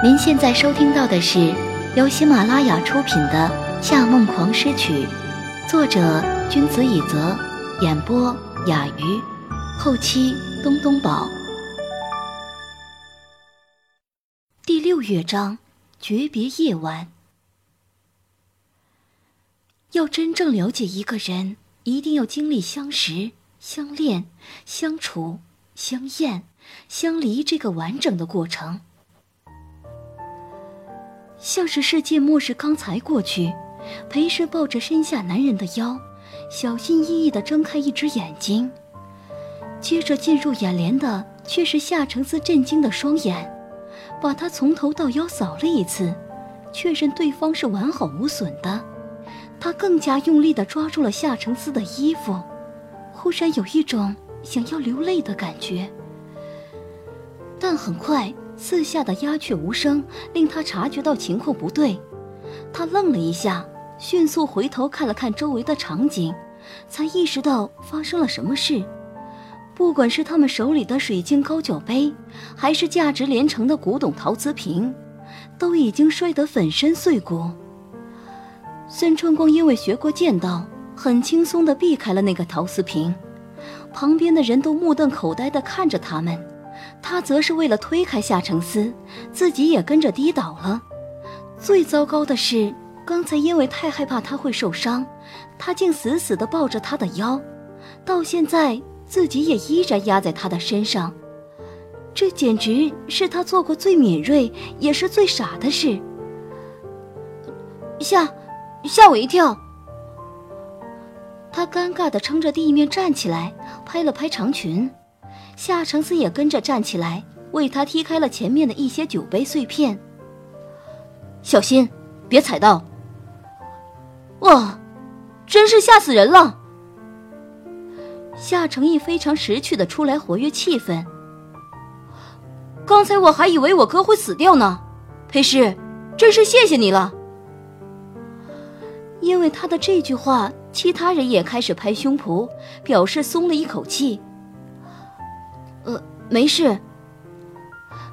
您现在收听到的是由喜马拉雅出品的《夏梦狂诗曲》，作者君子以泽，演播雅鱼，后期东东宝。第六乐章，诀别夜晚。要真正了解一个人，一定要经历相识、相恋、相处、相厌、相离这个完整的过程。像是世界末日刚才过去，裴氏抱着身下男人的腰，小心翼翼地睁开一只眼睛。接着进入眼帘的却是夏承思震惊的双眼，把他从头到腰扫了一次，确认对方是完好无损的。他更加用力地抓住了夏承思的衣服，忽然有一种想要流泪的感觉，但很快。四下的鸦雀无声，令他察觉到情况不对。他愣了一下，迅速回头看了看周围的场景，才意识到发生了什么事。不管是他们手里的水晶高脚杯，还是价值连城的古董陶瓷瓶，都已经摔得粉身碎骨。孙春光因为学过剑道，很轻松地避开了那个陶瓷瓶，旁边的人都目瞪口呆地看着他们。他则是为了推开夏承思，自己也跟着跌倒了。最糟糕的是，刚才因为太害怕他会受伤，他竟死死地抱着他的腰，到现在自己也依然压在他的身上。这简直是他做过最敏锐也是最傻的事。吓，吓我一跳！他尴尬地撑着地面站起来，拍了拍长裙。夏承思也跟着站起来，为他踢开了前面的一些酒杯碎片。小心，别踩到！哇，真是吓死人了！夏承义非常识趣的出来活跃气氛。刚才我还以为我哥会死掉呢，裴师，真是谢谢你了。因为他的这句话，其他人也开始拍胸脯，表示松了一口气。呃，没事。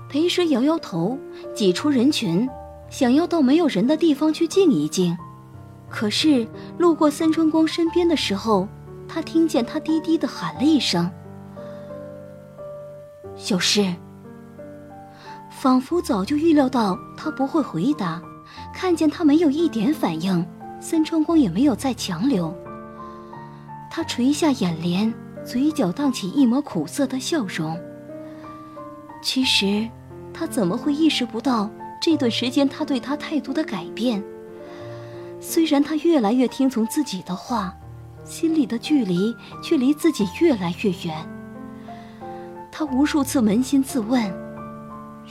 裴时摇摇头，挤出人群，想要到没有人的地方去静一静。可是路过森春光身边的时候，他听见他低低的喊了一声：“小诗。”仿佛早就预料到他不会回答，看见他没有一点反应，森春光也没有再强留。他垂下眼帘。嘴角荡起一抹苦涩的笑容。其实，他怎么会意识不到这段时间他对他态度的改变？虽然他越来越听从自己的话，心里的距离却离自己越来越远。他无数次扪心自问：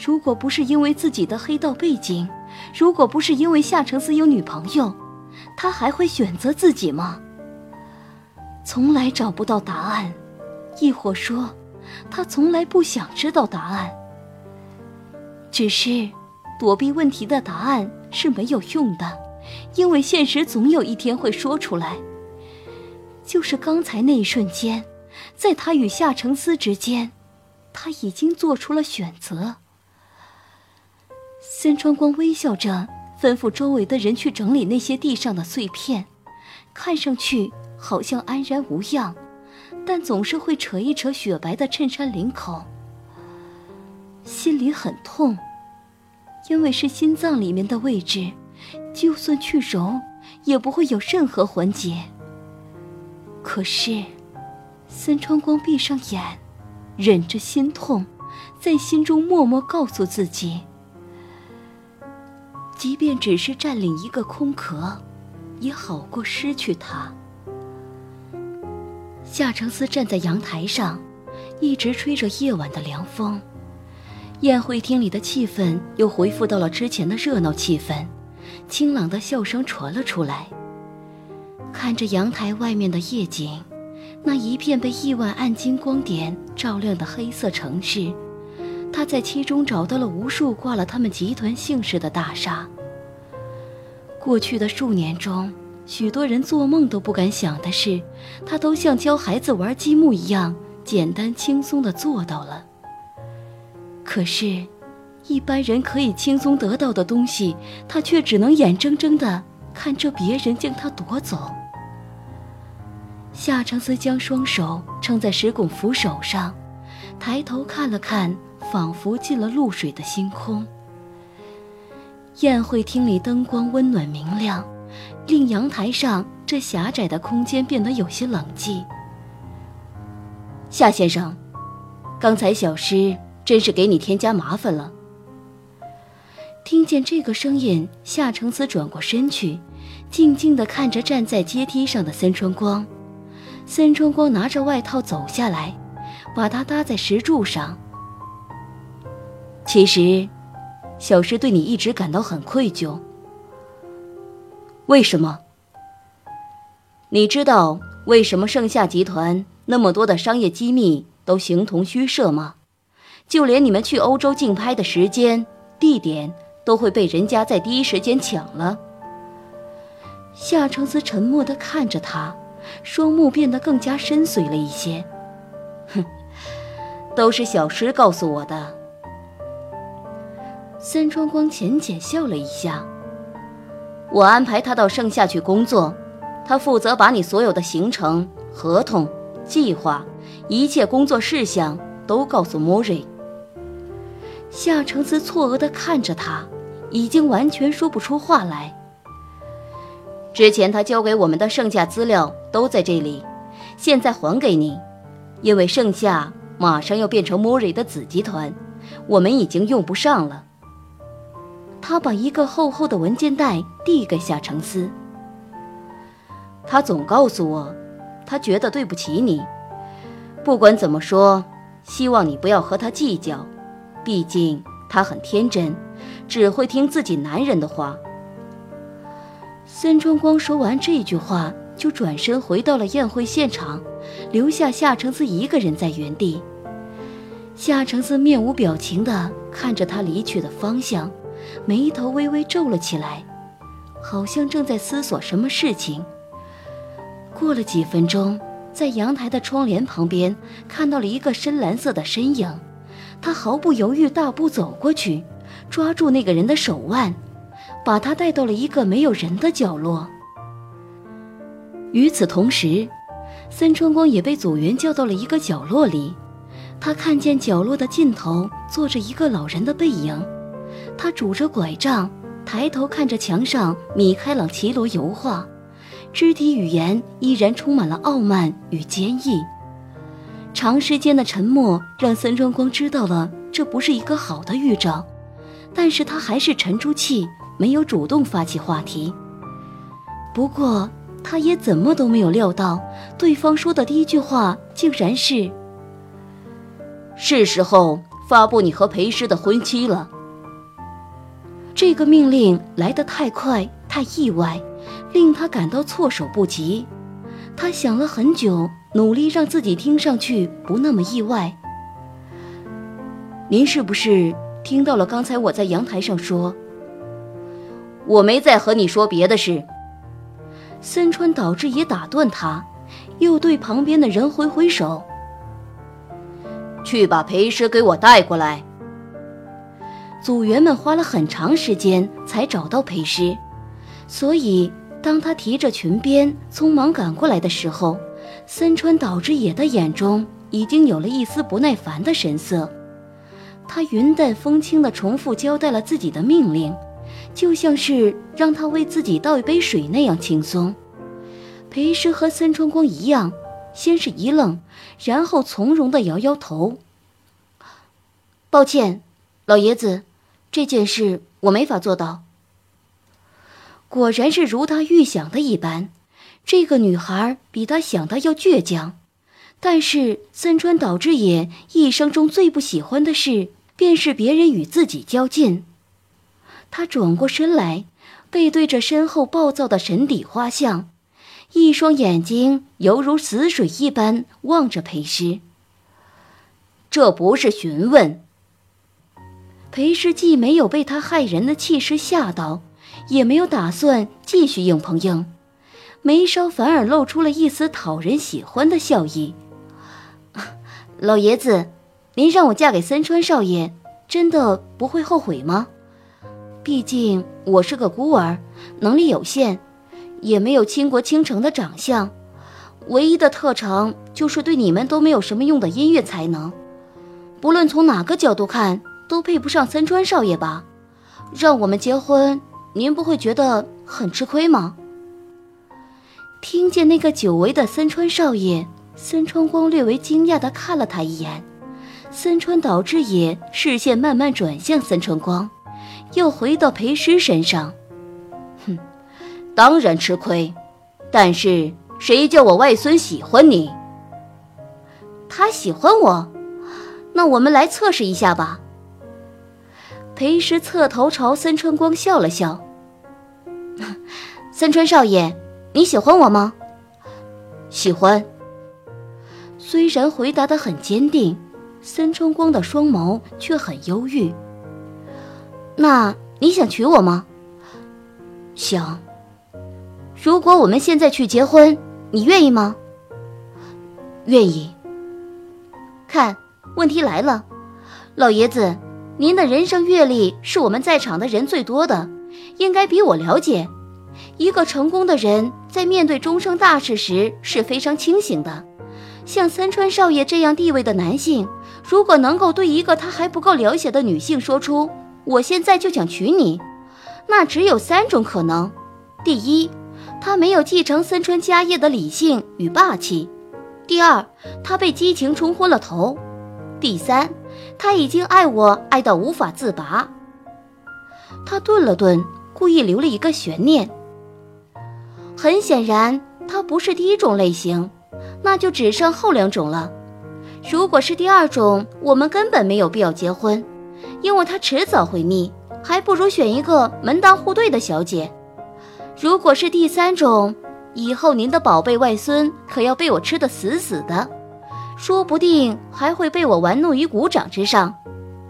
如果不是因为自己的黑道背景，如果不是因为夏承思有女朋友，他还会选择自己吗？从来找不到答案，亦或说，他从来不想知道答案。只是，躲避问题的答案是没有用的，因为现实总有一天会说出来。就是刚才那一瞬间，在他与夏承思之间，他已经做出了选择。孙川光微笑着吩咐周围的人去整理那些地上的碎片，看上去。好像安然无恙，但总是会扯一扯雪白的衬衫领口，心里很痛，因为是心脏里面的位置，就算去揉，也不会有任何缓解。可是，孙川光闭上眼，忍着心痛，在心中默默告诉自己：即便只是占领一个空壳，也好过失去它。夏承思站在阳台上，一直吹着夜晚的凉风。宴会厅里的气氛又恢复到了之前的热闹气氛，清朗的笑声传了出来。看着阳台外面的夜景，那一片被亿万暗金光点照亮的黑色城市，他在其中找到了无数挂了他们集团姓氏的大厦。过去的数年中。许多人做梦都不敢想的事，他都像教孩子玩积木一样简单轻松地做到了。可是，一般人可以轻松得到的东西，他却只能眼睁睁的看着别人将他夺走。夏承思将双手撑在石拱扶手上，抬头看了看仿佛进了露水的星空。宴会厅里灯光温暖明亮，令阳台上这狭窄的空间变得有些冷寂。夏先生，刚才小诗真是给你添加麻烦了。听见这个声音，夏承思转过身去，静静地看着站在阶梯上的森川光。森川光拿着外套走下来，把它搭在石柱上。其实，小诗对你一直感到很愧疚。为什么？你知道为什么盛夏集团那么多的商业机密都形同虚设吗？就连你们去欧洲竞拍的时间、地点。都会被人家在第一时间抢了。夏承思沉默地看着他，双目变得更加深邃了一些。哼，都是小诗告诉我的。森川光浅浅笑了一下。我安排他到盛夏去工作，他负责把你所有的行程、合同、计划、一切工作事项都告诉莫瑞。夏承思错愕地看着他。已经完全说不出话来。之前他交给我们的剩下资料都在这里，现在还给你，因为剩下马上要变成莫瑞的子集团，我们已经用不上了。他把一个厚厚的文件袋递给夏承思。他总告诉我，他觉得对不起你。不管怎么说，希望你不要和他计较，毕竟他很天真。只会听自己男人的话。孙春光说完这句话，就转身回到了宴会现场，留下夏承思一个人在原地。夏承思面无表情地看着他离去的方向，眉头微微皱了起来，好像正在思索什么事情。过了几分钟，在阳台的窗帘旁边看到了一个深蓝色的身影，他毫不犹豫大步走过去。抓住那个人的手腕，把他带到了一个没有人的角落。与此同时，森川光也被组员叫到了一个角落里。他看见角落的尽头坐着一个老人的背影，他拄着拐杖，抬头看着墙上米开朗奇罗油画，肢体语言依然充满了傲慢与坚毅。长时间的沉默让森川光知道了这不是一个好的预兆。但是他还是沉住气，没有主动发起话题。不过，他也怎么都没有料到，对方说的第一句话竟然是：“是时候发布你和裴师的婚期了。”这个命令来得太快，太意外，令他感到措手不及。他想了很久，努力让自己听上去不那么意外。您是不是？听到了，刚才我在阳台上说，我没再和你说别的事。森川导致也打断他，又对旁边的人挥挥手，去把裴师给我带过来。组员们花了很长时间才找到裴师，所以当他提着裙边匆忙赶过来的时候，森川导致野的眼中已经有了一丝不耐烦的神色。他云淡风轻地重复交代了自己的命令，就像是让他为自己倒一杯水那样轻松。裴师和森川光一样，先是一愣，然后从容地摇摇头：“抱歉，老爷子，这件事我没法做到。”果然是如他预想的一般，这个女孩比他想的要倔强。但是森川岛之野一生中最不喜欢的事，便是别人与自己较劲。他转过身来，背对着身后暴躁的神底画像，一双眼睛犹如死水一般望着裴师。这不是询问。裴师既没有被他骇人的气势吓到，也没有打算继续硬碰硬，眉梢反而露出了一丝讨人喜欢的笑意。老爷子，您让我嫁给三川少爷，真的不会后悔吗？毕竟我是个孤儿，能力有限，也没有倾国倾城的长相，唯一的特长就是对你们都没有什么用的音乐才能。不论从哪个角度看，都配不上森川少爷吧？让我们结婚，您不会觉得很吃亏吗？听见那个久违的森川少爷，森川光略微惊讶地看了他一眼。森川岛之野视线慢慢转向森川光，又回到裴师身上。哼，当然吃亏，但是谁叫我外孙喜欢你？他喜欢我，那我们来测试一下吧。裴时侧头朝森川光笑了笑。森川少爷。你喜欢我吗？喜欢。虽然回答的很坚定，森川光的双眸却很忧郁。那你想娶我吗？想。如果我们现在去结婚，你愿意吗？愿意。看，问题来了，老爷子，您的人生阅历是我们在场的人最多的，应该比我了解。一个成功的人在面对终生大事时是非常清醒的。像三川少爷这样地位的男性，如果能够对一个他还不够了解的女性说出“我现在就想娶你”，那只有三种可能：第一，他没有继承三川家业的理性与霸气；第二，他被激情冲昏了头；第三，他已经爱我爱到无法自拔。他顿了顿，故意留了一个悬念。很显然，他不是第一种类型，那就只剩后两种了。如果是第二种，我们根本没有必要结婚，因为他迟早会腻，还不如选一个门当户对的小姐。如果是第三种，以后您的宝贝外孙可要被我吃得死死的，说不定还会被我玩弄于股掌之上。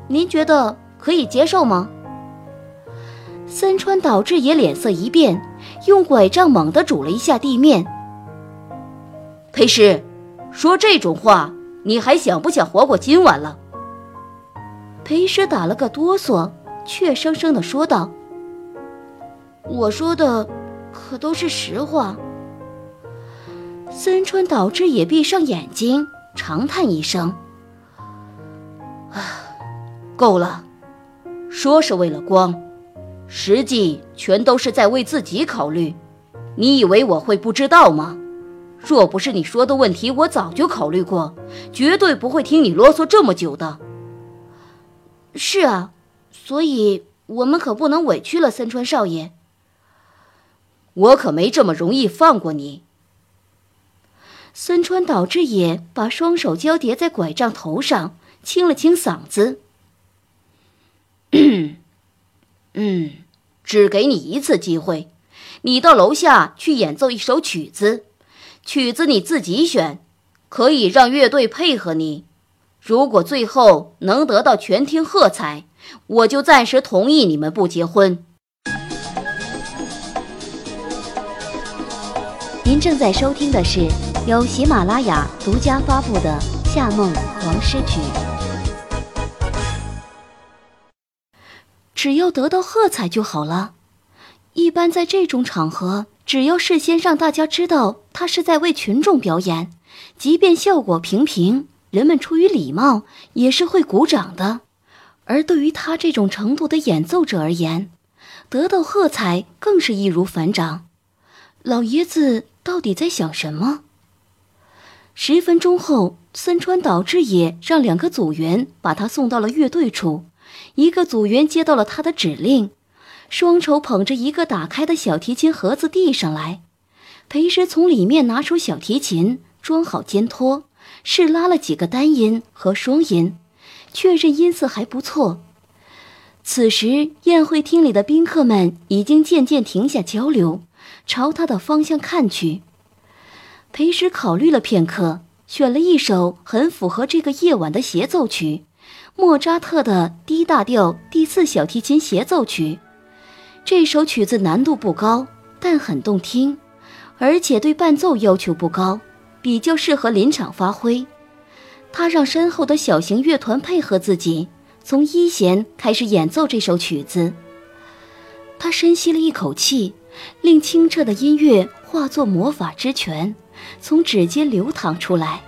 您觉得可以接受吗？森川岛志也脸色一变。用拐杖猛地拄了一下地面。裴师，说这种话，你还想不想活过今晚了？裴师打了个哆嗦，怯生生地说道：“我说的可都是实话。”森川岛之也闭上眼睛，长叹一声：“啊，够了，说是为了光。”实际全都是在为自己考虑，你以为我会不知道吗？若不是你说的问题，我早就考虑过，绝对不会听你啰嗦这么久的。是啊，所以我们可不能委屈了三川少爷。我可没这么容易放过你。森川岛之野把双手交叠在拐杖头上，清了清嗓子。嗯。只给你一次机会，你到楼下去演奏一首曲子，曲子你自己选，可以让乐队配合你。如果最后能得到全厅喝彩，我就暂时同意你们不结婚。您正在收听的是由喜马拉雅独家发布的《夏梦狂诗曲》。只要得到喝彩就好了。一般在这种场合，只要事先让大家知道他是在为群众表演，即便效果平平，人们出于礼貌也是会鼓掌的。而对于他这种程度的演奏者而言，得到喝彩更是易如反掌。老爷子到底在想什么？十分钟后，森川岛之野让两个组员把他送到了乐队处。一个组员接到了他的指令，双手捧着一个打开的小提琴盒子递上来。裴师从里面拿出小提琴，装好肩托，试拉了几个单音和双音，确认音色还不错。此时，宴会厅里的宾客们已经渐渐停下交流，朝他的方向看去。裴师考虑了片刻，选了一首很符合这个夜晚的协奏曲。莫扎特的 D 大调第四小提琴协奏曲，这首曲子难度不高，但很动听，而且对伴奏要求不高，比较适合临场发挥。他让身后的小型乐团配合自己，从一弦开始演奏这首曲子。他深吸了一口气，令清澈的音乐化作魔法之泉，从指尖流淌出来。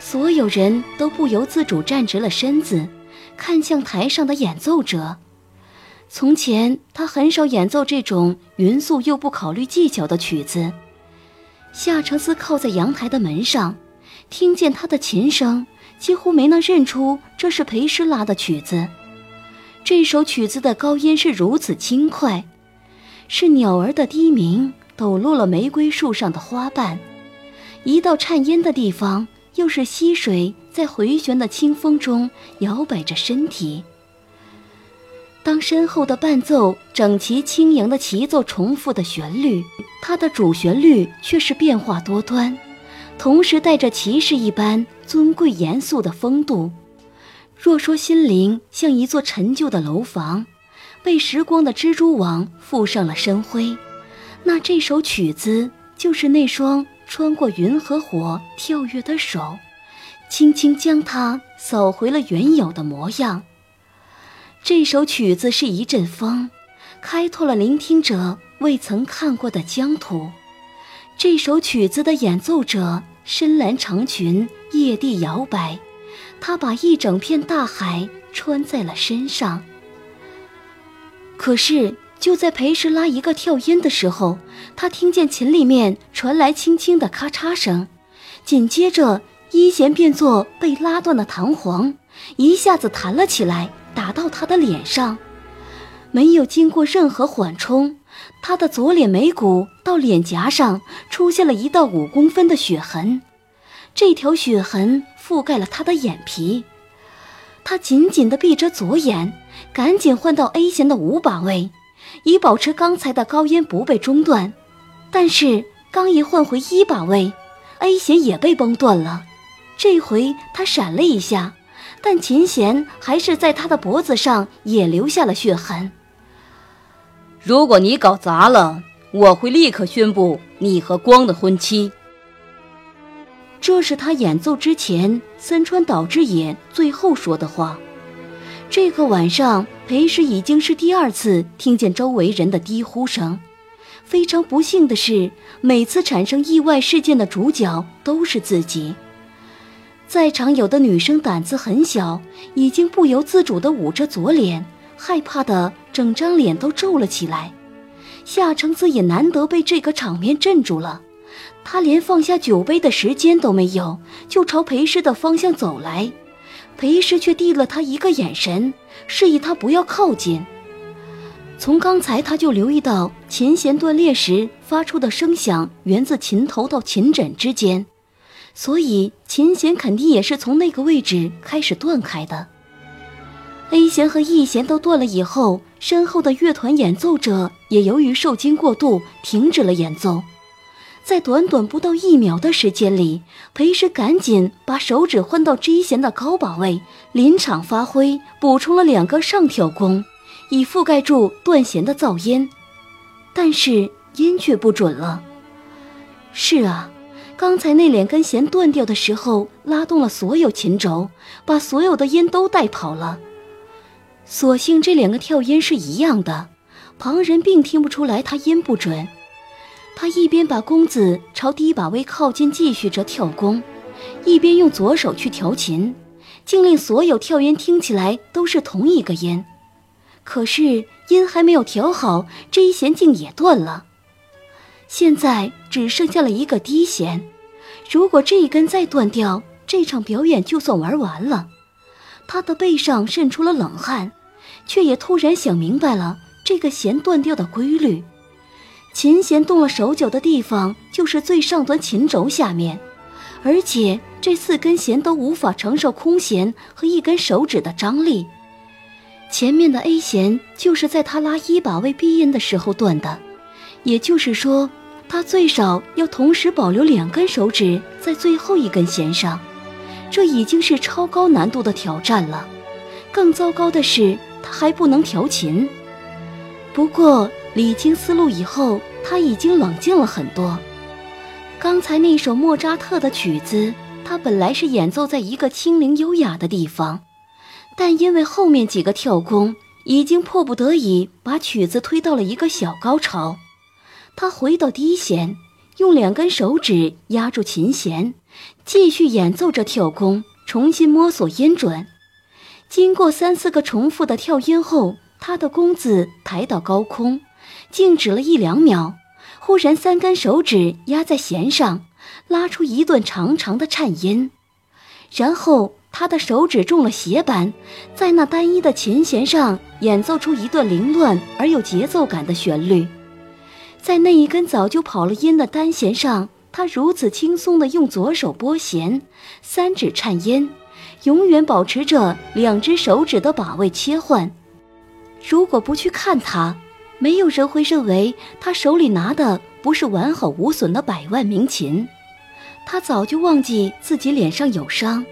所有人都不由自主站直了身子，看向台上的演奏者。从前他很少演奏这种匀速又不考虑技巧的曲子。夏承思靠在阳台的门上，听见他的琴声，几乎没能认出这是裴师拉的曲子。这首曲子的高音是如此轻快，是鸟儿的低鸣抖落了玫瑰树上的花瓣，一道颤音的地方，又是溪水在回旋的清风中摇摆着身体。当身后的伴奏整齐轻盈的齐奏重复的旋律，它的主旋律却是变化多端，同时带着骑士一般尊贵严肃的风度。若说心灵像一座陈旧的楼房，被时光的蜘蛛网覆上了深灰，那这首曲子就是那双穿过云和火跳跃的手，轻轻将它扫回了原有的模样。这首曲子是一阵风，开拓了聆听者未曾看过的疆土。这首曲子的演奏者深蓝长裙，曳地摇摆，他把一整片大海穿在了身上。可是就在裴时拉一个跳音的时候，他听见琴里面传来轻轻的咔嚓声，紧接着一弦变作被拉断的弹簧，一下子弹了起来。打到他的脸上，没有经过任何缓冲，他的左脸眉骨到脸颊上出现了一道五公分的血痕，这条血痕覆盖了他的眼皮。他紧紧地闭着左眼，赶紧换到 A 弦的五把位，以保持刚才的高音不被中断。但是刚一换回一把位，A 弦也被崩断了。这回他闪了一下。但琴弦还是在他的脖子上也留下了血痕。如果你搞砸了，我会立刻宣布你和光的婚期。这是他演奏之前森川岛之野最后说的话。这个晚上，裴时已经是第二次听见周围人的低呼声。非常不幸的是，每次产生意外事件的主角都是自己。在场有的女生胆子很小，已经不由自主地捂着左脸，害怕的整张脸都皱了起来。夏承思也难得被这个场面镇住了，他连放下酒杯的时间都没有，就朝裴师的方向走来。裴师却递了他一个眼神，示意他不要靠近。从刚才他就留意到琴弦断裂时发出的声响，源自琴头到琴枕之间。所以琴弦肯定也是从那个位置开始断开的。A 弦和 E 弦都断了以后，身后的乐团演奏者也由于受惊过度停止了演奏。在短短不到一秒的时间里，裴师赶紧把手指换到 G 弦的高把位，临场发挥，补充了两个上挑弓，以覆盖住断弦的噪音。但是音却不准了。是啊。刚才那两根弦断掉的时候，拉动了所有琴轴，把所有的音都带跑了。所幸这两个跳音是一样的，旁人并听不出来他音不准。他一边把弓子朝低把位靠近，继续着跳弓，一边用左手去调琴，竟令所有跳音听起来都是同一个音。可是音还没有调好，这一弦竟也断了。现在只剩下了一个低弦，如果这一根再断掉，这场表演就算玩完了。他的背上渗出了冷汗，却也突然想明白了这个弦断掉的规律：琴弦动了手脚的地方就是最上端琴轴下面，而且这四根弦都无法承受空弦和一根手指的张力。前面的 A 弦就是在他拉一把位闭音的时候断的，也就是说。他最少要同时保留两根手指在最后一根弦上，这已经是超高难度的挑战了。更糟糕的是，他还不能调琴。不过理清思路以后，他已经冷静了很多。刚才那首莫扎特的曲子，他本来是演奏在一个清灵优雅的地方，但因为后面几个跳弓已经迫不得已把曲子推到了一个小高潮，他回到第一弦，用两根手指压住琴弦，继续演奏着跳弓，重新摸索音准。经过三四个重复的跳音后，他的弓子抬到高空，静止了一两秒，忽然三根手指压在弦上，拉出一段长长的颤音，然后他的手指中了斜板，在那单一的琴弦上演奏出一段凌乱而有节奏感的旋律。在那一根早就跑了音的单弦上，他如此轻松地用左手拨弦，三指颤音。永远保持着两只手指的把位切换。如果不去看他，没有人会认为他手里拿的不是完好无损的百万名琴。他早就忘记自己脸上有伤，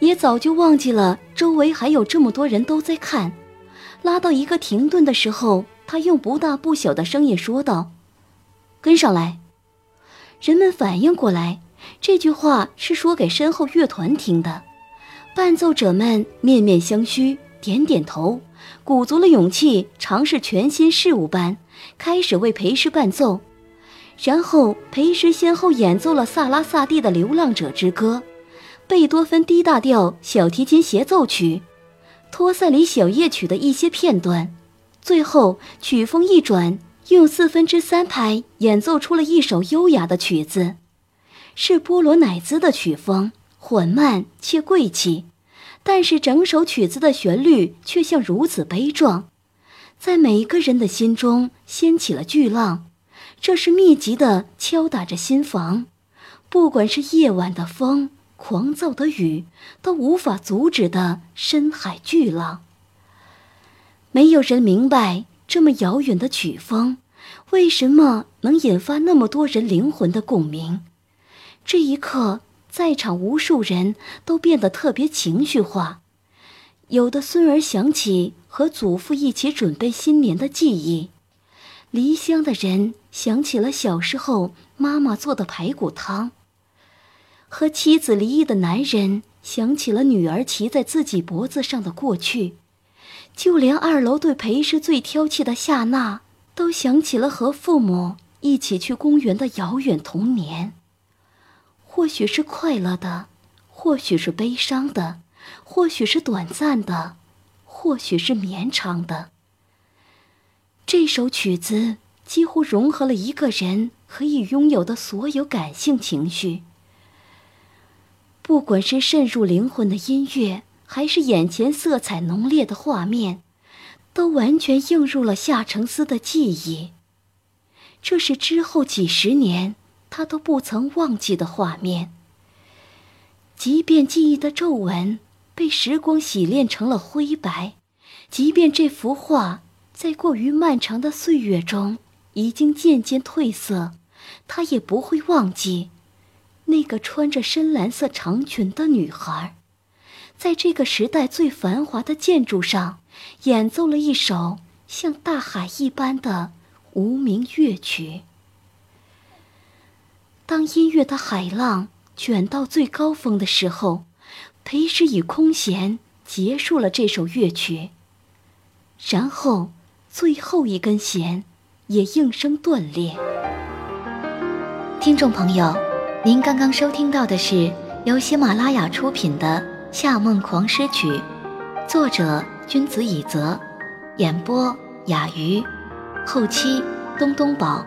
也早就忘记了周围还有这么多人都在看。拉到一个停顿的时候，他用不大不小的声音说道：“跟上来。”人们反应过来，这句话是说给身后乐团听的。伴奏者们面面相觑，点点头，鼓足了勇气，尝试全新事物般开始为裴师伴奏。然后，裴师先后演奏了萨拉萨蒂的《流浪者之歌》，贝多芬 D 大调小提琴协奏曲，托塞里小夜曲的一些片段。最后，曲风一转，用四分之三拍演奏出了一首优雅的曲子，是波罗乃兹的曲风。缓慢且贵气，但是整首曲子的旋律却像如此悲壮，在每一个人的心中掀起了巨浪。这是密集的敲打着心房，不管是夜晚的风、狂躁的雨，都无法阻止的深海巨浪。没有人明白这么遥远的曲风，为什么能引发那么多人灵魂的共鸣。这一刻。在场无数人都变得特别情绪化，有的孙儿想起和祖父一起准备新年的记忆，离乡的人想起了小时候妈妈做的排骨汤，和妻子离异的男人想起了女儿骑在自己脖子上的过去，就连二楼对裴氏最挑剔的夏娜，都想起了和父母一起去公园的遥远童年。或许是快乐的，或许是悲伤的，或许是短暂的，或许是绵长的。这首曲子几乎融合了一个人可以拥有的所有感性情绪。不管是渗入灵魂的音乐，还是眼前色彩浓烈的画面，都完全映入了夏承思的记忆。这是之后几十年。他都不曾忘记的画面。即便记忆的皱纹被时光洗炼成了灰白，即便这幅画在过于漫长的岁月中已经渐渐褪色，他也不会忘记那个穿着深蓝色长裙的女孩，在这个时代最繁华的建筑上演奏了一首像大海一般的无名乐曲。当音乐的海浪卷到最高峰的时候，裴师以空弦结束了这首乐曲。然后，最后一根弦也应声断裂。听众朋友，您刚刚收听到的是由喜马拉雅出品的《夏梦狂诗曲》，作者君子以泽，演播雅鱼，后期东东宝。